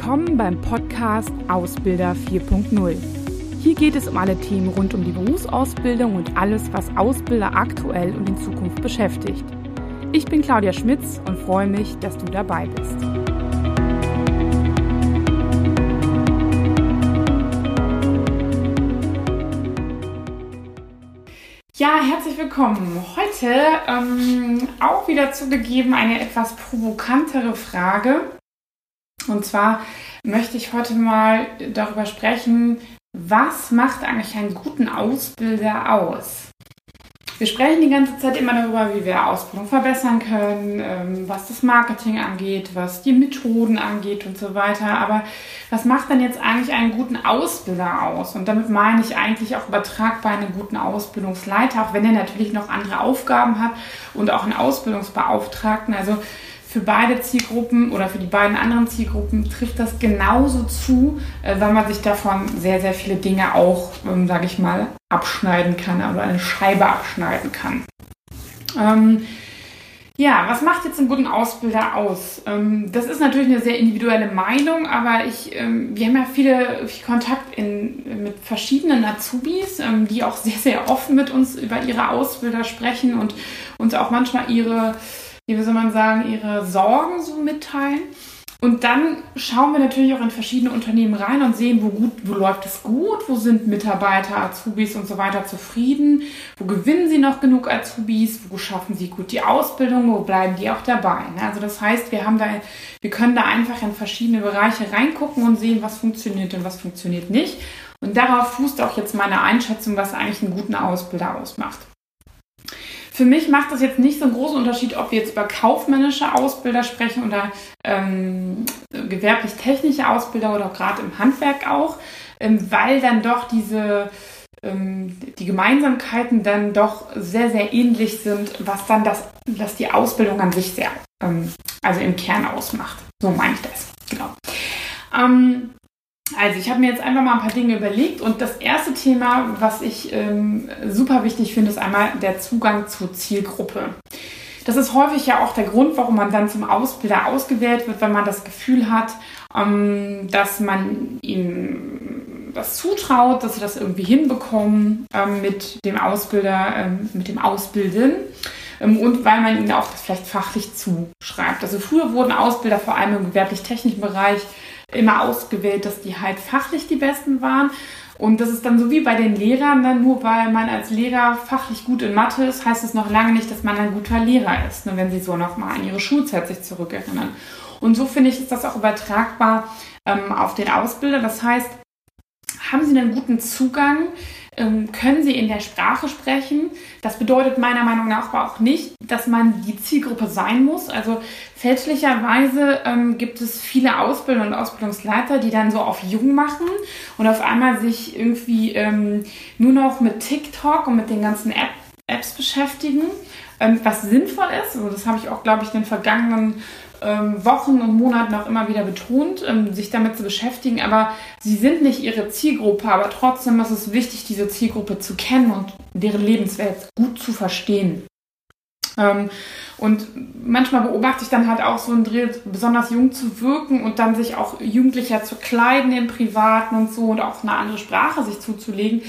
Willkommen beim Podcast Ausbilder 4.0. Hier geht es um alle Themen rund um die Berufsausbildung und alles, was Ausbilder aktuell und in Zukunft beschäftigt. Ich bin Claudia Schmitz und freue mich, dass du dabei bist. Ja, herzlich willkommen. Heute ähm, auch wieder zugegeben eine etwas provokantere Frage. Und zwar möchte ich heute mal darüber sprechen, was macht eigentlich einen guten Ausbilder aus? Wir sprechen die ganze Zeit immer darüber, wie wir Ausbildung verbessern können, ähm, was das Marketing angeht, was die Methoden angeht und so weiter. Aber was macht dann jetzt eigentlich einen guten Ausbilder aus? Und damit meine ich eigentlich auch übertragbar einen guten Ausbildungsleiter, auch wenn er natürlich noch andere Aufgaben hat und auch einen Ausbildungsbeauftragten. Also für beide Zielgruppen oder für die beiden anderen Zielgruppen trifft das genauso zu, äh, weil man sich davon sehr, sehr viele Dinge auch, ähm, sage ich mal, abschneiden kann oder eine Scheibe abschneiden kann. Ähm, ja, was macht jetzt einen guten Ausbilder aus? Ähm, das ist natürlich eine sehr individuelle Meinung, aber ich, ähm, wir haben ja viele viel Kontakt in, mit verschiedenen Azubis, ähm, die auch sehr, sehr offen mit uns über ihre Ausbilder sprechen und uns auch manchmal ihre wie soll man sagen, ihre Sorgen so mitteilen. Und dann schauen wir natürlich auch in verschiedene Unternehmen rein und sehen, wo gut, wo läuft es gut, wo sind Mitarbeiter, Azubis und so weiter zufrieden, wo gewinnen sie noch genug Azubis, wo schaffen sie gut die Ausbildung, wo bleiben die auch dabei. Ne? Also das heißt, wir haben da, wir können da einfach in verschiedene Bereiche reingucken und sehen, was funktioniert und was funktioniert nicht. Und darauf fußt auch jetzt meine Einschätzung, was eigentlich einen guten Ausbilder ausmacht. Für mich macht das jetzt nicht so einen großen Unterschied, ob wir jetzt über kaufmännische Ausbilder sprechen oder ähm, gewerblich-technische Ausbilder oder gerade im Handwerk auch, ähm, weil dann doch diese ähm, die Gemeinsamkeiten dann doch sehr, sehr ähnlich sind, was dann das, was die Ausbildung an sich sehr, ähm, also im Kern ausmacht. So meine ich das. Genau. Ähm, also ich habe mir jetzt einfach mal ein paar Dinge überlegt und das erste Thema, was ich ähm, super wichtig finde, ist einmal der Zugang zur Zielgruppe. Das ist häufig ja auch der Grund, warum man dann zum Ausbilder ausgewählt wird, wenn man das Gefühl hat, ähm, dass man ihm das zutraut, dass sie das irgendwie hinbekommen ähm, mit dem Ausbilder, ähm, mit dem Ausbilden ähm, und weil man ihnen auch das vielleicht fachlich zuschreibt. Also früher wurden Ausbilder vor allem im gewerblich-technischen Bereich immer ausgewählt, dass die halt fachlich die Besten waren. Und das ist dann so wie bei den Lehrern, dann nur weil man als Lehrer fachlich gut in Mathe ist, heißt es noch lange nicht, dass man ein guter Lehrer ist, ne, wenn sie so nochmal an ihre Schulzeit sich zurückerinnern. Und so finde ich, ist das auch übertragbar ähm, auf den Ausbilder. Das heißt, haben Sie einen guten Zugang können sie in der Sprache sprechen. Das bedeutet meiner Meinung nach aber auch nicht, dass man die Zielgruppe sein muss. Also fälschlicherweise ähm, gibt es viele Ausbilder und Ausbildungsleiter, die dann so auf jung machen und auf einmal sich irgendwie ähm, nur noch mit TikTok und mit den ganzen App Apps beschäftigen, ähm, was sinnvoll ist. Also das habe ich auch, glaube ich, in den vergangenen ähm, Wochen und Monaten auch immer wieder betont, ähm, sich damit zu beschäftigen. Aber sie sind nicht ihre Zielgruppe, aber trotzdem ist es wichtig, diese Zielgruppe zu kennen und deren Lebenswelt gut zu verstehen. Ähm, und manchmal beobachte ich dann halt auch so einen Dreh, besonders jung zu wirken und dann sich auch jugendlicher zu kleiden im Privaten und so und auch eine andere Sprache sich zuzulegen.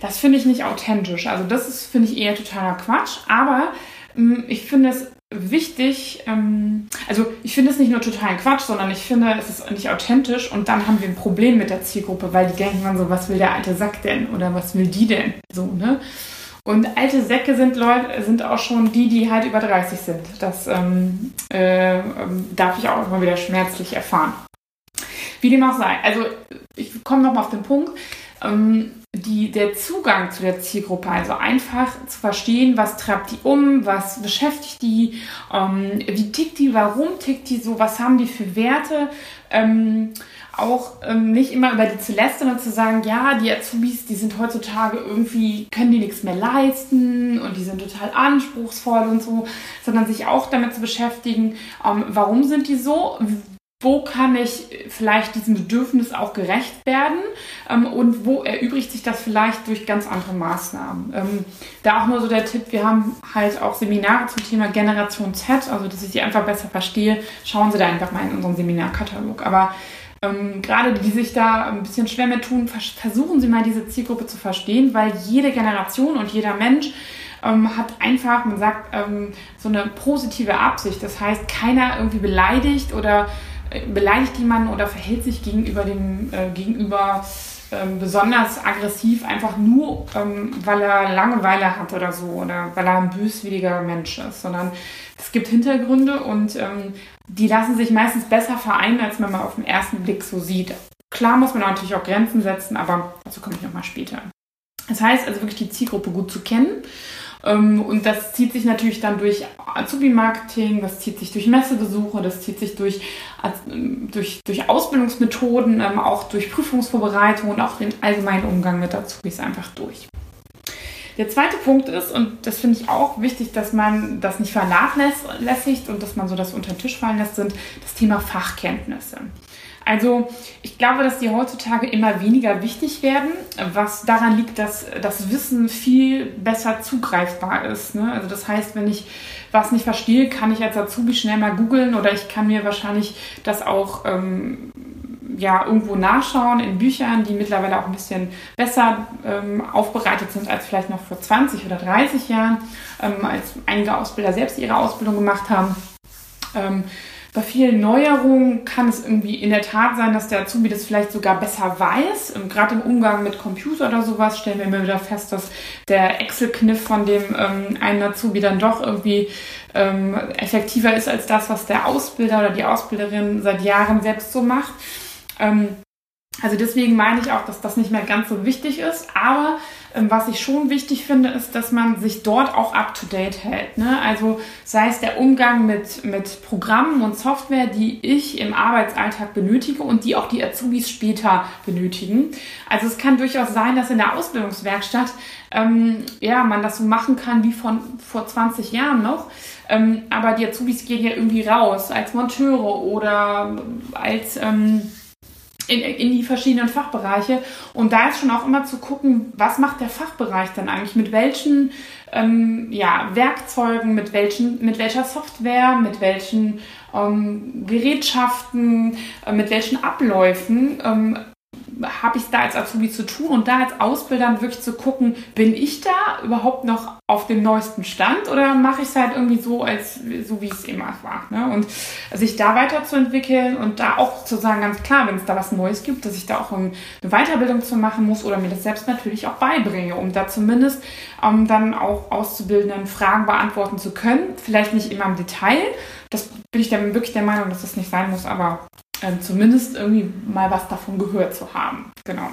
Das finde ich nicht authentisch. Also das ist, finde ich, eher totaler Quatsch. Aber ähm, ich finde es wichtig, ähm, also ich finde es nicht nur total Quatsch, sondern ich finde, es ist nicht authentisch und dann haben wir ein Problem mit der Zielgruppe, weil die denken dann so, was will der alte Sack denn oder was will die denn? So, ne? Und alte Säcke sind Leute, sind auch schon die, die halt über 30 sind. Das ähm, äh, ähm, darf ich auch immer wieder schmerzlich erfahren. Wie dem auch sei. Also ich komme nochmal auf den Punkt. Ähm, die, der Zugang zu der Zielgruppe, also einfach zu verstehen, was treibt die um, was beschäftigt die, ähm, wie tickt die, warum tickt die so, was haben die für Werte, ähm, auch ähm, nicht immer über die lästern und zu sagen, ja, die Azubis, die sind heutzutage irgendwie, können die nichts mehr leisten und die sind total anspruchsvoll und so, sondern sich auch damit zu beschäftigen, ähm, warum sind die so, wo kann ich vielleicht diesem Bedürfnis auch gerecht werden ähm, und wo erübrigt sich das vielleicht durch ganz andere Maßnahmen. Ähm, da auch nur so der Tipp, wir haben halt auch Seminare zum Thema Generation Z, also dass ich die einfach besser verstehe, schauen Sie da einfach mal in unseren Seminarkatalog. Aber ähm, gerade die sich da ein bisschen schwer mit tun, versuchen Sie mal diese Zielgruppe zu verstehen, weil jede Generation und jeder Mensch ähm, hat einfach, man sagt, ähm, so eine positive Absicht. Das heißt, keiner irgendwie beleidigt oder beleidigt jemanden oder verhält sich gegenüber dem äh, Gegenüber ähm, besonders aggressiv, einfach nur, ähm, weil er Langeweile hat oder so oder weil er ein böswilliger Mensch ist, sondern es gibt Hintergründe und ähm, die lassen sich meistens besser vereinen, als man mal auf den ersten Blick so sieht. Klar muss man natürlich auch Grenzen setzen, aber dazu komme ich nochmal später. Das heißt also wirklich die Zielgruppe gut zu kennen und das zieht sich natürlich dann durch Azubi-Marketing, das zieht sich durch Messebesuche, das zieht sich durch, durch, durch Ausbildungsmethoden, ähm, auch durch Prüfungsvorbereitung und auch den allgemeinen Umgang mit Azubis einfach durch. Der zweite Punkt ist, und das finde ich auch wichtig, dass man das nicht vernachlässigt und dass man so das unter den Tisch fallen lässt, sind das Thema Fachkenntnisse. Also ich glaube, dass die heutzutage immer weniger wichtig werden, was daran liegt, dass das Wissen viel besser zugreifbar ist. Ne? Also das heißt, wenn ich was nicht verstehe, kann ich als Azubi schnell mal googeln oder ich kann mir wahrscheinlich das auch ähm, ja, irgendwo nachschauen in Büchern, die mittlerweile auch ein bisschen besser ähm, aufbereitet sind als vielleicht noch vor 20 oder 30 Jahren, ähm, als einige Ausbilder selbst ihre Ausbildung gemacht haben. Ähm, bei vielen Neuerungen kann es irgendwie in der Tat sein, dass der Azubi das vielleicht sogar besser weiß. Gerade im Umgang mit Computer oder sowas stellen wir immer wieder fest, dass der Excel-Kniff von dem ähm, einen Azubi dann doch irgendwie ähm, effektiver ist als das, was der Ausbilder oder die Ausbilderin seit Jahren selbst so macht. Ähm, also deswegen meine ich auch, dass das nicht mehr ganz so wichtig ist. Aber ähm, was ich schon wichtig finde, ist, dass man sich dort auch up-to-date hält. Ne? Also sei es der Umgang mit, mit Programmen und Software, die ich im Arbeitsalltag benötige und die auch die Azubis später benötigen. Also es kann durchaus sein, dass in der Ausbildungswerkstatt ähm, ja, man das so machen kann wie von vor 20 Jahren noch. Ähm, aber die Azubis gehen ja irgendwie raus als Monteure oder als... Ähm, in, in die verschiedenen Fachbereiche. Und da ist schon auch immer zu gucken, was macht der Fachbereich dann eigentlich? Mit welchen ähm, ja, Werkzeugen, mit, welchen, mit welcher Software, mit welchen ähm, Gerätschaften, äh, mit welchen Abläufen ähm, habe ich da als Azubi zu tun und da als Ausbilder wirklich zu gucken, bin ich da überhaupt noch auf dem neuesten Stand oder mache ich es halt irgendwie so, als so wie es immer war. Ne? Und sich da weiterzuentwickeln und da auch zu sagen, ganz klar, wenn es da was Neues gibt, dass ich da auch eine Weiterbildung zu machen muss oder mir das selbst natürlich auch beibringe, um da zumindest ähm, dann auch Auszubildenden Fragen beantworten zu können. Vielleicht nicht immer im Detail. Das bin ich dann wirklich der Meinung, dass das nicht sein muss, aber ähm, zumindest irgendwie mal was davon gehört zu haben. Genau.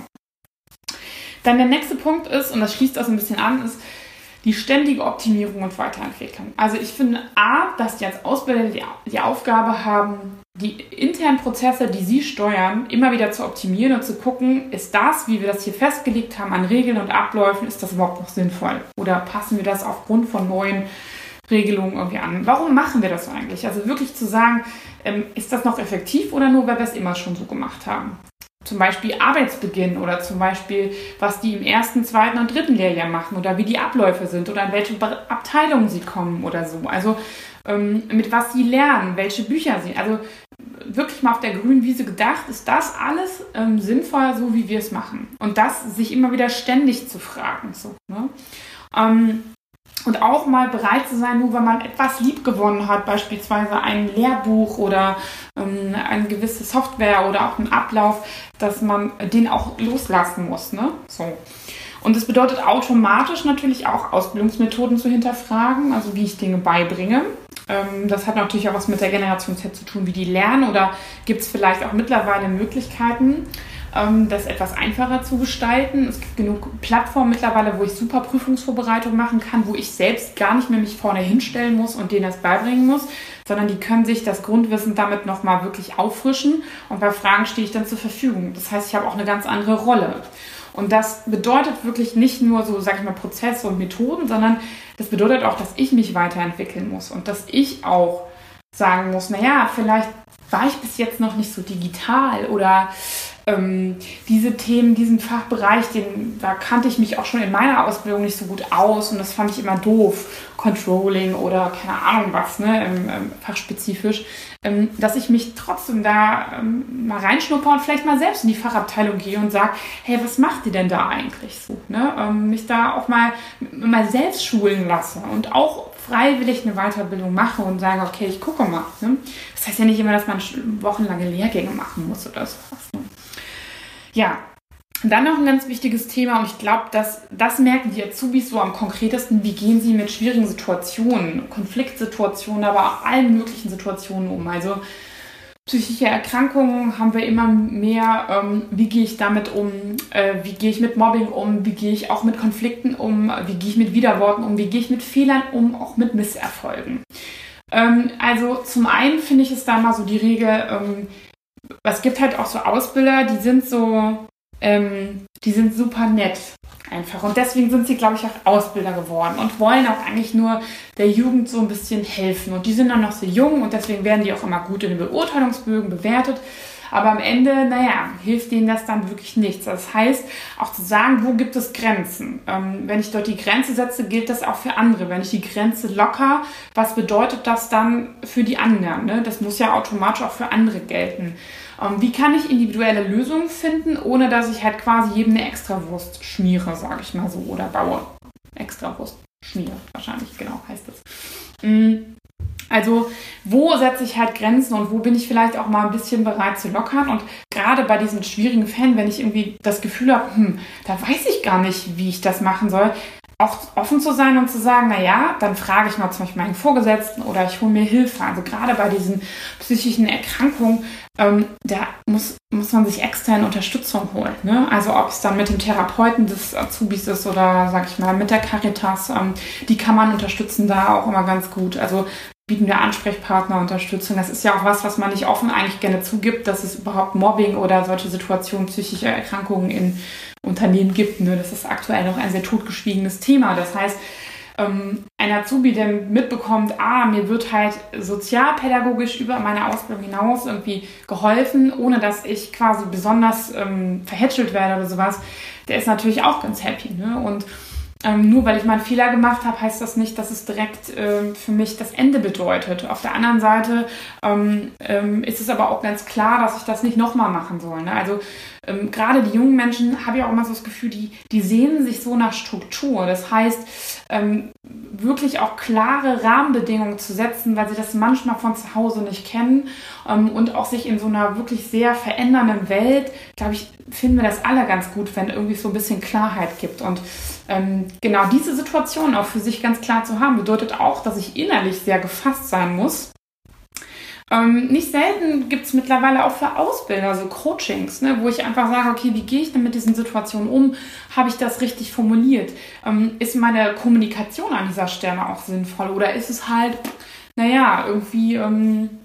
Dann der nächste Punkt ist, und das schließt das ein bisschen an, ist die ständige Optimierung und Weiterentwicklung. Also ich finde A, dass die als Ausbilder die, die Aufgabe haben, die internen Prozesse, die sie steuern, immer wieder zu optimieren und zu gucken, ist das, wie wir das hier festgelegt haben an Regeln und Abläufen, ist das überhaupt noch sinnvoll? Oder passen wir das aufgrund von neuen Regelungen irgendwie an? Warum machen wir das eigentlich? Also wirklich zu sagen, ähm, ist das noch effektiv oder nur, weil wir es immer schon so gemacht haben? Zum Beispiel Arbeitsbeginn oder zum Beispiel, was die im ersten, zweiten und dritten Lehrjahr machen oder wie die Abläufe sind oder in welche Abteilungen sie kommen oder so. Also ähm, mit was sie lernen, welche Bücher sie. Also wirklich mal auf der grünen Wiese gedacht, ist das alles ähm, sinnvoll, so wie wir es machen? Und das sich immer wieder ständig zu fragen. So, ne? ähm, und auch mal bereit zu sein, nur wenn man etwas lieb gewonnen hat, beispielsweise ein Lehrbuch oder ähm, eine gewisse Software oder auch einen Ablauf, dass man den auch loslassen muss. Ne? So. Und das bedeutet automatisch natürlich auch Ausbildungsmethoden zu hinterfragen, also wie ich Dinge beibringe. Ähm, das hat natürlich auch was mit der Generation Z zu tun, wie die lernen oder gibt es vielleicht auch mittlerweile Möglichkeiten, das etwas einfacher zu gestalten. Es gibt genug Plattformen mittlerweile, wo ich super Prüfungsvorbereitung machen kann, wo ich selbst gar nicht mehr mich vorne hinstellen muss und denen das beibringen muss, sondern die können sich das Grundwissen damit nochmal wirklich auffrischen und bei Fragen stehe ich dann zur Verfügung. Das heißt, ich habe auch eine ganz andere Rolle. Und das bedeutet wirklich nicht nur so, sag ich mal, Prozesse und Methoden, sondern das bedeutet auch, dass ich mich weiterentwickeln muss und dass ich auch sagen muss, naja, vielleicht war ich bis jetzt noch nicht so digital oder ähm, diese Themen, diesen Fachbereich, den, da kannte ich mich auch schon in meiner Ausbildung nicht so gut aus und das fand ich immer doof. Controlling oder keine Ahnung was, ne, ähm, ähm, fachspezifisch, ähm, dass ich mich trotzdem da ähm, mal reinschnupper und vielleicht mal selbst in die Fachabteilung gehe und sage, hey, was macht ihr denn da eigentlich so? Ne? Ähm, mich da auch mal, mal selbst schulen lasse und auch freiwillig eine Weiterbildung mache und sage, okay, ich gucke mal. Ne? Das heißt ja nicht immer, dass man wochenlange Lehrgänge machen muss oder so. Ne? Ja, dann noch ein ganz wichtiges Thema und ich glaube, dass das merken die Azubis so am konkretesten, wie gehen sie mit schwierigen Situationen, Konfliktsituationen, aber auch allen möglichen Situationen um. Also psychische Erkrankungen haben wir immer mehr, ähm, wie gehe ich damit um, äh, wie gehe ich mit Mobbing um, wie gehe ich auch mit Konflikten um, wie gehe ich mit Widerworten um, wie gehe ich mit Fehlern um, auch mit Misserfolgen. Ähm, also zum einen finde ich es da mal so die Regel, ähm, es gibt halt auch so Ausbilder, die sind so ähm, die sind super nett einfach. Und deswegen sind sie, glaube ich, auch Ausbilder geworden und wollen auch eigentlich nur der Jugend so ein bisschen helfen. Und die sind dann noch sehr jung und deswegen werden die auch immer gut in den Beurteilungsbögen bewertet. Aber am Ende, naja, hilft denen das dann wirklich nichts. Das heißt, auch zu sagen, wo gibt es Grenzen? Ähm, wenn ich dort die Grenze setze, gilt das auch für andere. Wenn ich die Grenze locker, was bedeutet das dann für die anderen? Ne? Das muss ja automatisch auch für andere gelten. Ähm, wie kann ich individuelle Lösungen finden, ohne dass ich halt quasi jedem eine Extrawurst schmiere, sage ich mal so, oder baue? Extrawurst schmiere, wahrscheinlich, genau heißt das. Mm. Also wo setze ich halt Grenzen und wo bin ich vielleicht auch mal ein bisschen bereit zu lockern? Und gerade bei diesen schwierigen Fällen, wenn ich irgendwie das Gefühl habe, hm, da weiß ich gar nicht, wie ich das machen soll, auch offen zu sein und zu sagen, na ja, dann frage ich mal zum Beispiel meinen Vorgesetzten oder ich hole mir Hilfe. Also gerade bei diesen psychischen Erkrankungen, ähm, da muss, muss man sich externe Unterstützung holen. Ne? Also ob es dann mit dem Therapeuten des Azubis ist oder, sag ich mal, mit der Caritas, ähm, die kann man unterstützen da auch immer ganz gut. Also bieten wir Ansprechpartner Unterstützung. Das ist ja auch was, was man nicht offen eigentlich gerne zugibt, dass es überhaupt Mobbing oder solche Situationen psychischer Erkrankungen in Unternehmen gibt. Ne? Das ist aktuell noch ein sehr totgeschwiegenes Thema. Das heißt, ähm, ein Azubi, der mitbekommt, ah, mir wird halt sozialpädagogisch über meine Ausbildung hinaus irgendwie geholfen, ohne dass ich quasi besonders ähm, verhätschelt werde oder sowas, der ist natürlich auch ganz happy. Ne? Und ähm, nur weil ich mal einen Fehler gemacht habe, heißt das nicht, dass es direkt ähm, für mich das Ende bedeutet. Auf der anderen Seite ähm, ähm ist es aber auch ganz klar, dass ich das nicht nochmal machen soll. Ne? Also ähm, gerade die jungen Menschen habe ich auch immer so das Gefühl, die, die sehnen sich so nach Struktur. Das heißt, ähm, wirklich auch klare Rahmenbedingungen zu setzen, weil sie das manchmal von zu Hause nicht kennen und auch sich in so einer wirklich sehr verändernden Welt, glaube ich, finden wir das alle ganz gut, wenn irgendwie so ein bisschen Klarheit gibt. Und ähm, genau diese Situation auch für sich ganz klar zu haben, bedeutet auch, dass ich innerlich sehr gefasst sein muss. Ähm, nicht selten gibt es mittlerweile auch für Ausbilder so Coachings, ne, wo ich einfach sage, okay, wie gehe ich denn mit diesen Situationen um? Habe ich das richtig formuliert? Ähm, ist meine Kommunikation an dieser Stelle auch sinnvoll? Oder ist es halt, naja, irgendwie ähm,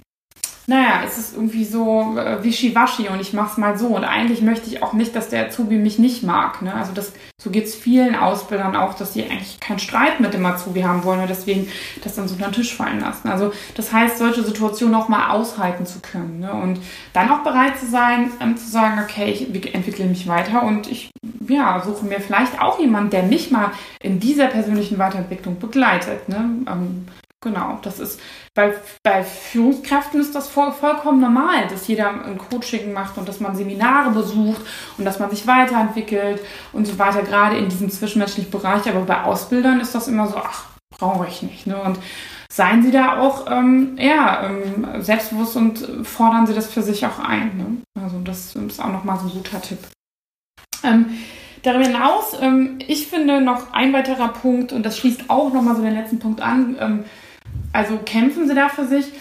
naja, es ist irgendwie so äh, wischiwaschi und ich mach's mal so. Und eigentlich möchte ich auch nicht, dass der Azubi mich nicht mag. Ne? Also das, so geht's vielen Ausbildern auch, dass sie eigentlich keinen Streit mit dem Azubi haben wollen und deswegen das dann so unter den Tisch fallen lassen. Also das heißt, solche Situationen auch mal aushalten zu können. Ne? Und dann auch bereit zu sein, ähm, zu sagen, okay, ich entwickle mich weiter und ich ja, suche mir vielleicht auch jemanden, der mich mal in dieser persönlichen Weiterentwicklung begleitet. Ne? Ähm, Genau, das ist bei, bei Führungskräften ist das voll, vollkommen normal, dass jeder ein Coaching macht und dass man Seminare besucht und dass man sich weiterentwickelt und so weiter, gerade in diesem zwischenmenschlichen Bereich. Aber bei Ausbildern ist das immer so, ach, brauche ich nicht. Ne? Und seien Sie da auch ähm, ja, ähm, selbstbewusst und fordern Sie das für sich auch ein. Ne? Also das ist auch nochmal so ein guter Tipp. Ähm, Darüber hinaus, ähm, ich finde noch ein weiterer Punkt, und das schließt auch nochmal so den letzten Punkt an, ähm, also kämpfen sie da für sich.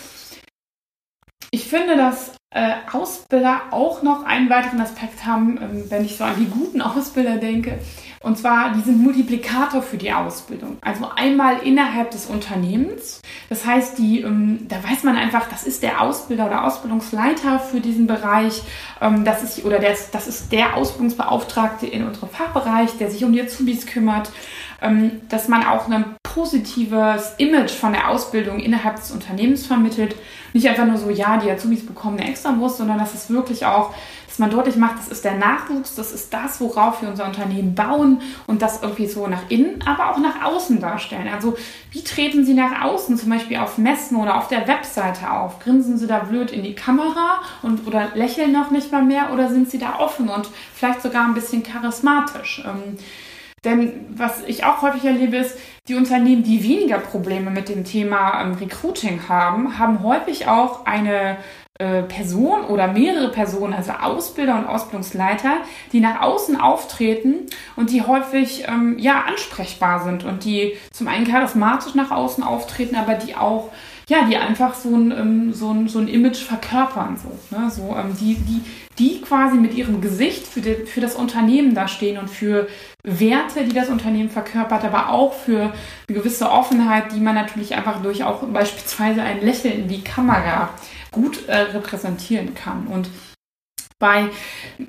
Ich finde, dass äh, Ausbilder auch noch einen weiteren Aspekt haben, ähm, wenn ich so an die guten Ausbilder denke. Und zwar, die sind Multiplikator für die Ausbildung. Also einmal innerhalb des Unternehmens. Das heißt, die, ähm, da weiß man einfach, das ist der Ausbilder oder Ausbildungsleiter für diesen Bereich. Ähm, das ist, oder der, das ist der Ausbildungsbeauftragte in unserem Fachbereich, der sich um die Azubis kümmert. Ähm, dass man auch ein positives Image von der Ausbildung innerhalb des Unternehmens vermittelt. Nicht einfach nur so, ja, die Azubis bekommen eine Extrawurst, sondern dass es wirklich auch dass man deutlich macht, das ist der Nachwuchs, das ist das, worauf wir unser Unternehmen bauen und das irgendwie so nach innen, aber auch nach außen darstellen. Also wie treten Sie nach außen, zum Beispiel auf Messen oder auf der Webseite auf? Grinsen Sie da blöd in die Kamera und oder lächeln noch nicht mal mehr oder sind Sie da offen und vielleicht sogar ein bisschen charismatisch? Ähm, denn was ich auch häufig erlebe, ist, die Unternehmen, die weniger Probleme mit dem Thema ähm, Recruiting haben, haben häufig auch eine äh, Person oder mehrere Personen, also Ausbilder und Ausbildungsleiter, die nach außen auftreten und die häufig ähm, ja ansprechbar sind und die zum einen charismatisch nach außen auftreten, aber die auch ja, die einfach so ein, ähm, so ein, so ein Image verkörpern, so, ne? so ähm, die, die, die quasi mit ihrem Gesicht für, die, für das Unternehmen da stehen und für Werte, die das Unternehmen verkörpert, aber auch für eine gewisse Offenheit, die man natürlich einfach durch auch beispielsweise ein Lächeln in die Kamera gut äh, repräsentieren kann. Und bei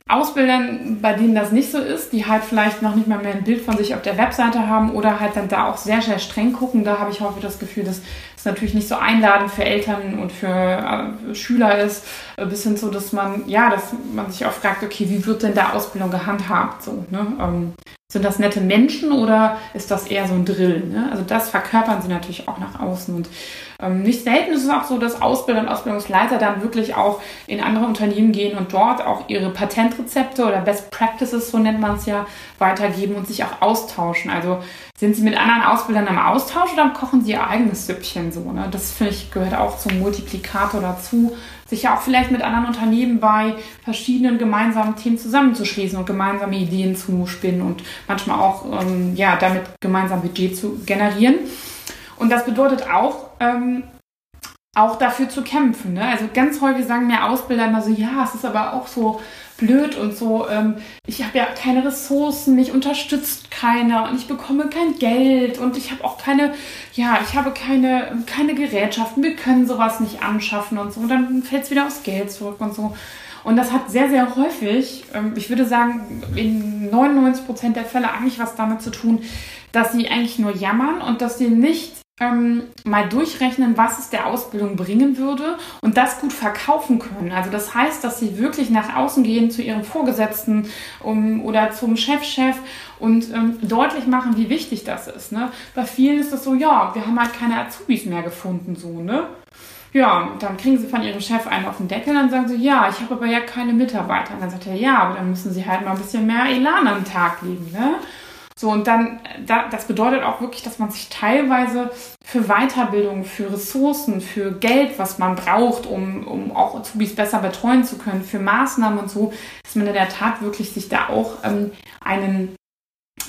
Ausbildern, bei denen das nicht so ist, die halt vielleicht noch nicht mal mehr ein Bild von sich auf der Webseite haben oder halt dann da auch sehr, sehr streng gucken, da habe ich häufig das Gefühl, dass natürlich nicht so einladend für Eltern und für äh, Schüler ist, äh, bis hin zu, dass man, ja, dass man sich auch fragt, okay, wie wird denn da Ausbildung gehandhabt? So, ne? Ähm, sind das nette Menschen oder ist das eher so ein Drill? Ne? Also das verkörpern sie natürlich auch nach außen. Und ähm, nicht selten ist es auch so, dass Ausbilder und Ausbildungsleiter dann wirklich auch in andere Unternehmen gehen und dort auch ihre Patentrezepte oder Best Practices, so nennt man es ja, weitergeben und sich auch austauschen. Also sind sie mit anderen Ausbildern im Austausch oder kochen sie ihr eigenes Süppchen so? Ne? Das finde ich gehört auch zum Multiplikator dazu, sich ja auch vielleicht mit anderen Unternehmen bei verschiedenen gemeinsamen Themen zusammenzuschließen und gemeinsame Ideen zu spinnen und manchmal auch ähm, ja, damit gemeinsam Budget zu generieren. Und das bedeutet auch, ähm, auch dafür zu kämpfen. Ne? Also ganz häufig sagen mir Ausbilder immer so, ja, es ist aber auch so blöd und so, ähm, ich habe ja keine Ressourcen, mich unterstützt keiner und ich bekomme kein Geld und ich habe auch keine, ja, ich habe keine, keine Gerätschaften, wir können sowas nicht anschaffen und so. Und dann fällt es wieder aufs Geld zurück und so. Und das hat sehr, sehr häufig, ähm, ich würde sagen, in 99 Prozent der Fälle eigentlich was damit zu tun, dass sie eigentlich nur jammern und dass sie nicht ähm, mal durchrechnen, was es der Ausbildung bringen würde und das gut verkaufen können. Also das heißt, dass sie wirklich nach außen gehen zu ihrem Vorgesetzten um, oder zum Chefchef -Chef und ähm, deutlich machen, wie wichtig das ist. Ne? Bei vielen ist das so, ja, wir haben halt keine Azubis mehr gefunden, so, ne? Ja, dann kriegen sie von ihrem Chef einen auf den Deckel und dann sagen sie, ja, ich habe aber ja keine Mitarbeiter. Und dann sagt er, ja, aber dann müssen sie halt mal ein bisschen mehr Elan am Tag legen, ne? So, und dann, das bedeutet auch wirklich, dass man sich teilweise für Weiterbildung, für Ressourcen, für Geld, was man braucht, um, um auch Azubis besser betreuen zu können, für Maßnahmen und so, dass man in der Tat wirklich sich da auch ähm, einen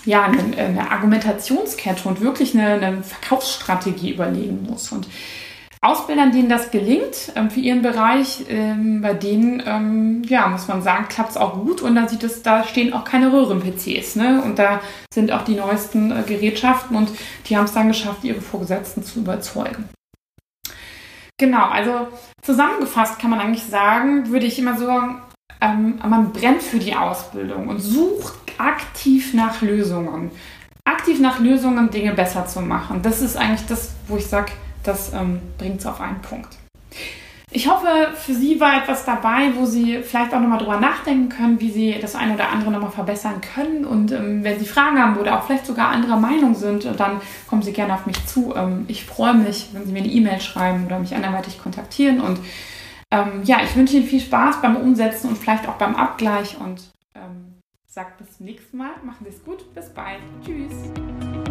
ja, eine, eine Argumentationskette und wirklich eine, eine Verkaufsstrategie überlegen muss. Und Ausbildern, denen das gelingt ähm, für ihren Bereich, ähm, bei denen, ähm, ja, muss man sagen, klappt es auch gut und da sieht es, da stehen auch keine Röhren-PCs, ne? Und da sind auch die neuesten äh, Gerätschaften und die haben es dann geschafft, ihre Vorgesetzten zu überzeugen. Genau, also zusammengefasst kann man eigentlich sagen, würde ich immer sagen, ähm, man brennt für die Ausbildung und sucht aktiv nach Lösungen. Aktiv nach Lösungen, Dinge besser zu machen. Das ist eigentlich das, wo ich sage, das ähm, bringt es auf einen Punkt. Ich hoffe, für Sie war etwas dabei, wo Sie vielleicht auch nochmal drüber nachdenken können, wie Sie das eine oder andere nochmal verbessern können. Und ähm, wenn Sie Fragen haben oder auch vielleicht sogar anderer Meinung sind, dann kommen Sie gerne auf mich zu. Ähm, ich freue mich, wenn Sie mir eine E-Mail schreiben oder mich anderweitig kontaktieren. Und ähm, ja, ich wünsche Ihnen viel Spaß beim Umsetzen und vielleicht auch beim Abgleich. Und ähm, sagt bis zum nächsten Mal. Machen Sie es gut. Bis bald. Tschüss.